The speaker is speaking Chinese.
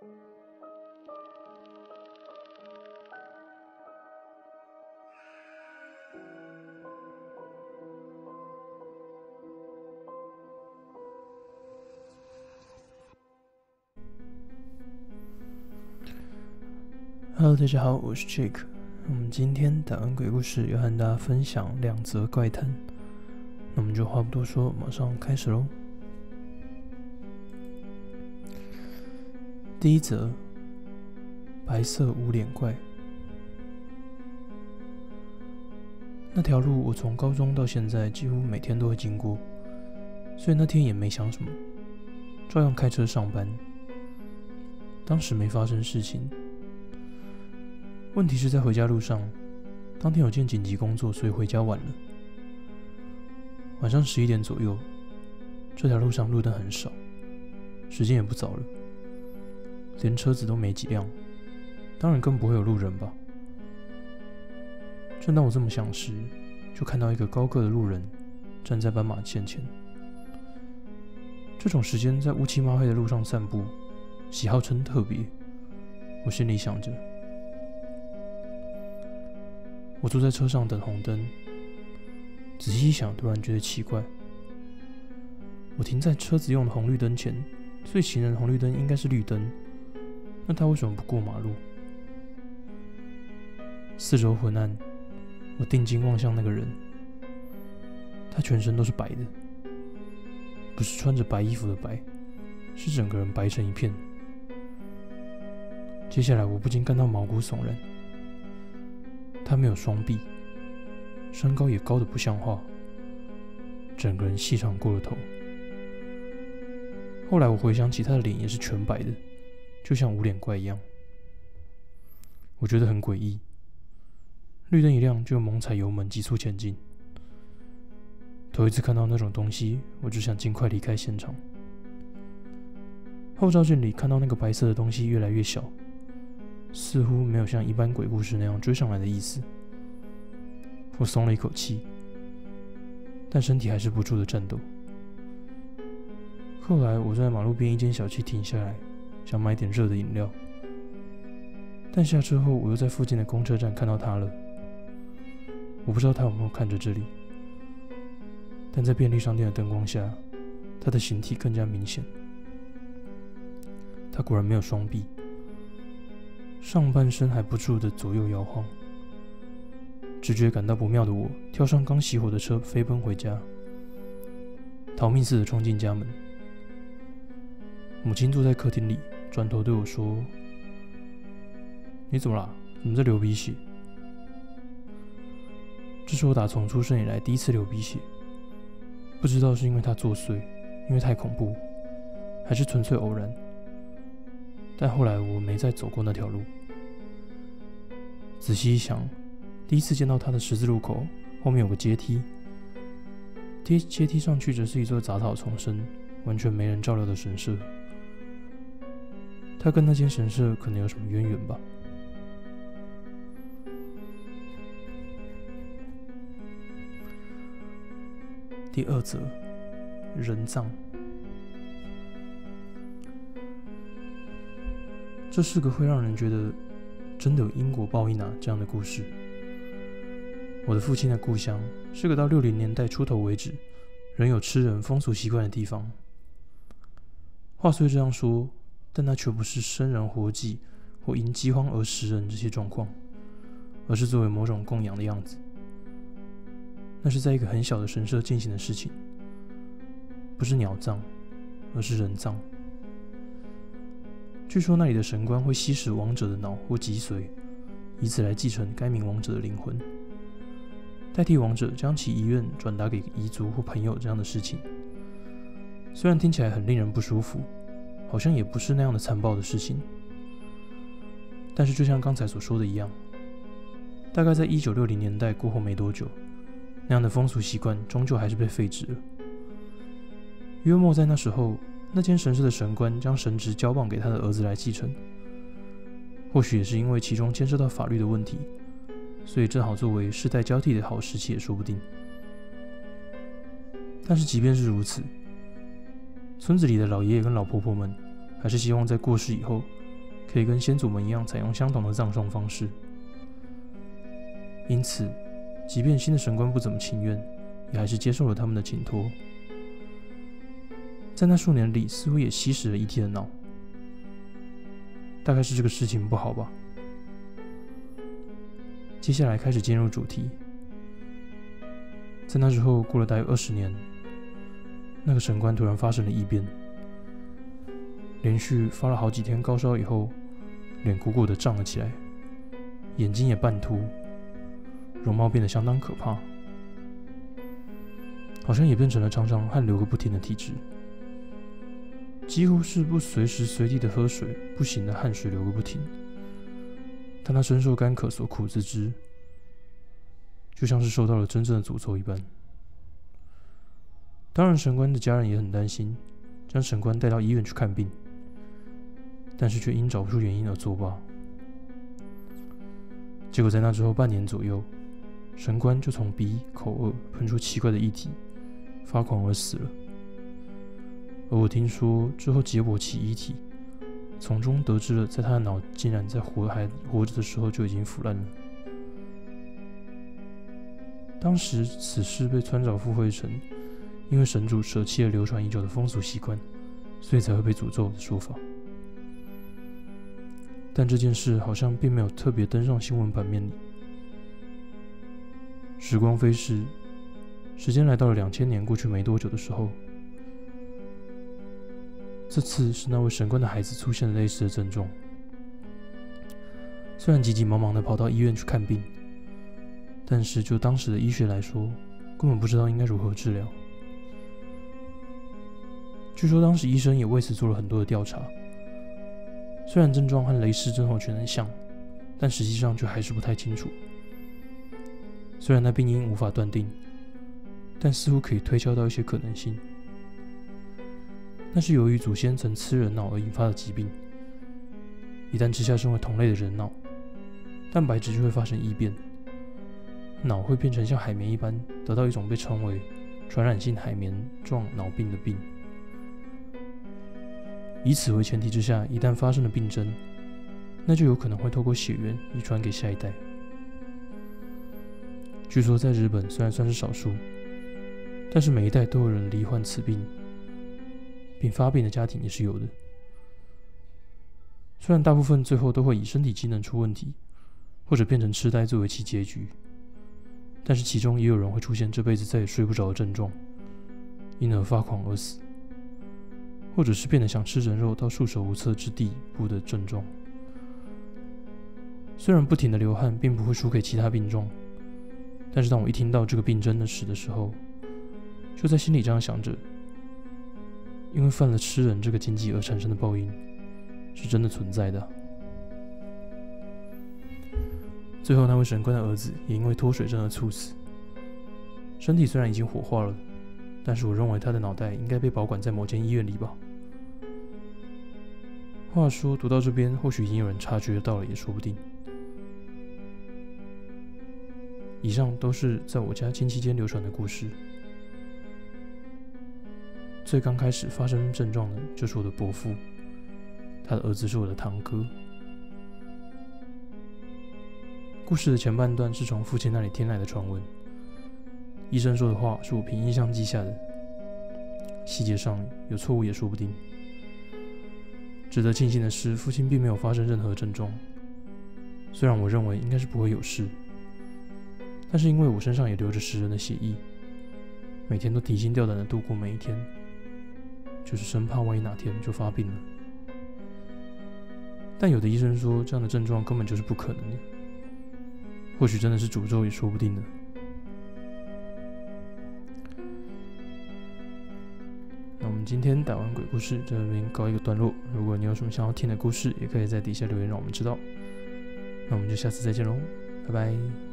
Hello，大家好，我是 Jake。我们今天打完鬼故事，要和大家分享两则怪谈。那我们就话不多说，马上开始喽。第一则，白色无脸怪。那条路我从高中到现在几乎每天都会经过，所以那天也没想什么，照样开车上班。当时没发生事情。问题是在回家路上，当天有件紧急工作，所以回家晚了。晚上十一点左右，这条路上路灯很少，时间也不早了，连车子都没几辆，当然更不会有路人吧。正当我这么想时，就看到一个高个的路人站在斑马线前。这种时间在乌漆抹黑的路上散步，喜好真特别。我心里想着。我坐在车上等红灯，仔细一想，突然觉得奇怪。我停在车子用的红绿灯前，所以行人红绿灯应该是绿灯，那他为什么不过马路？四周昏暗，我定睛望向那个人，他全身都是白的，不是穿着白衣服的白，是整个人白成一片。接下来，我不禁感到毛骨悚然。他没有双臂，身高也高的不像话，整个人细长过了头。后来我回想起他的脸也是全白的，就像无脸怪一样，我觉得很诡异。绿灯一亮，就猛踩油门急速前进。头一次看到那种东西，我只想尽快离开现场。后照镜里看到那个白色的东西越来越小。似乎没有像一般鬼故事那样追上来的意思，我松了一口气，但身体还是不住的颤抖。后来我在马路边一间小区停下来，想买点热的饮料，但下车后我又在附近的公车站看到他了。我不知道他有没有看着这里，但在便利商店的灯光下，他的形体更加明显。他果然没有双臂。上半身还不住的左右摇晃，直觉感到不妙的我，跳上刚熄火的车，飞奔回家，逃命似的冲进家门。母亲坐在客厅里，转头对我说：“你怎么了？怎么在流鼻血？”这是我打从出生以来第一次流鼻血，不知道是因为他作祟，因为太恐怖，还是纯粹偶然。但后来我没再走过那条路。仔细一想，第一次见到他的十字路口后面有个阶梯，阶阶梯上去则是一座杂草丛生、完全没人照料的神社。他跟那间神社可能有什么渊源吧？第二则，人葬。这是个会让人觉得真的有因果报应啊这样的故事。我的父亲的故乡是个到六零年代出头为止仍有吃人风俗习惯的地方。话虽这样说，但那却不是生人活祭或因饥荒而食人这些状况，而是作为某种供养的样子。那是在一个很小的神社进行的事情，不是鸟葬，而是人葬。据说那里的神官会吸食亡者的脑或脊髓，以此来继承该名亡者的灵魂，代替亡者将其遗愿转达给彝族或朋友这样的事情。虽然听起来很令人不舒服，好像也不是那样的残暴的事情。但是就像刚才所说的一样，大概在一九六零年代过后没多久，那样的风俗习惯终究还是被废止了。约莫在那时候。那间神社的神官将神职交棒给他的儿子来继承，或许也是因为其中牵涉到法律的问题，所以正好作为世代交替的好时期也说不定。但是即便是如此，村子里的老爷爷跟老婆婆们还是希望在过世以后可以跟先祖们一样采用相同的葬送方式。因此，即便新的神官不怎么情愿，也还是接受了他们的请托。在那数年里，似乎也吸食了 E.T. 的脑。大概是这个事情不好吧。接下来开始进入主题。在那之后，过了大约二十年，那个神官突然发生了异变，连续发了好几天高烧以后，脸鼓鼓的胀了起来，眼睛也半凸，容貌变得相当可怕，好像也变成了常常汗流个不停的体质，几乎是不随时随地的喝水，不行的汗水流个不停，但他深受干渴所苦自知。就像是受到了真正的诅咒一般。当然，神官的家人也很担心，将神官带到医院去看病，但是却因找不出原因而作罢。结果在那之后半年左右，神官就从鼻、口、耳喷出奇怪的液体，发狂而死了。而我听说之后解剖其遗体，从中得知了，在他的脑竟然在活还活着的时候就已经腐烂了。当时此事被村长附会成，因为神主舍弃了流传已久的风俗习惯，所以才会被诅咒的说法。但这件事好像并没有特别登上新闻版面里。时光飞逝，时间来到了两千年过去没多久的时候，这次是那位神官的孩子出现了类似的症状，虽然急急忙忙的跑到医院去看病。但是，就当时的医学来说，根本不知道应该如何治疗。据说当时医生也为此做了很多的调查。虽然症状和雷氏症候群很像，但实际上却还是不太清楚。虽然那病因无法断定，但似乎可以推敲到一些可能性。那是由于祖先曾吃人脑而引发的疾病。一旦吃下身为同类的人脑，蛋白质就会发生异变。脑会变成像海绵一般，得到一种被称为传染性海绵状脑病的病。以此为前提之下，一旦发生了病症，那就有可能会透过血缘遗传给下一代。据说在日本虽然算是少数，但是每一代都有人罹患此病，并发病的家庭也是有的。虽然大部分最后都会以身体机能出问题，或者变成痴呆作为其结局。但是其中也有人会出现这辈子再也睡不着的症状，因而发狂而死，或者是变得想吃人肉到束手无策之地步的症状。虽然不停的流汗并不会输给其他病状，但是当我一听到这个病真的死的时候，就在心里这样想着：因为犯了吃人这个禁忌而产生的报应，是真的存在的。最后，那位神官的儿子也因为脱水症而猝死。身体虽然已经火化了，但是我认为他的脑袋应该被保管在某间医院里吧。话说，读到这边，或许已经有人察觉到了，也说不定。以上都是在我家亲戚间流传的故事。最刚开始发生症状的，就是我的伯父，他的儿子是我的堂哥。故事的前半段是从父亲那里听来的传闻，医生说的话是我凭印象记下的，细节上有错误也说不定。值得庆幸的是，父亲并没有发生任何症状，虽然我认为应该是不会有事，但是因为我身上也流着食人的血液，每天都提心吊胆的度过每一天，就是生怕万一哪天就发病了。但有的医生说，这样的症状根本就是不可能的。或许真的是诅咒也说不定呢。今天打完鬼故事，这边告一个段落。如果你有什么想要听的故事，也可以在底下留言让我们知道。那我们就下次再见喽，拜拜。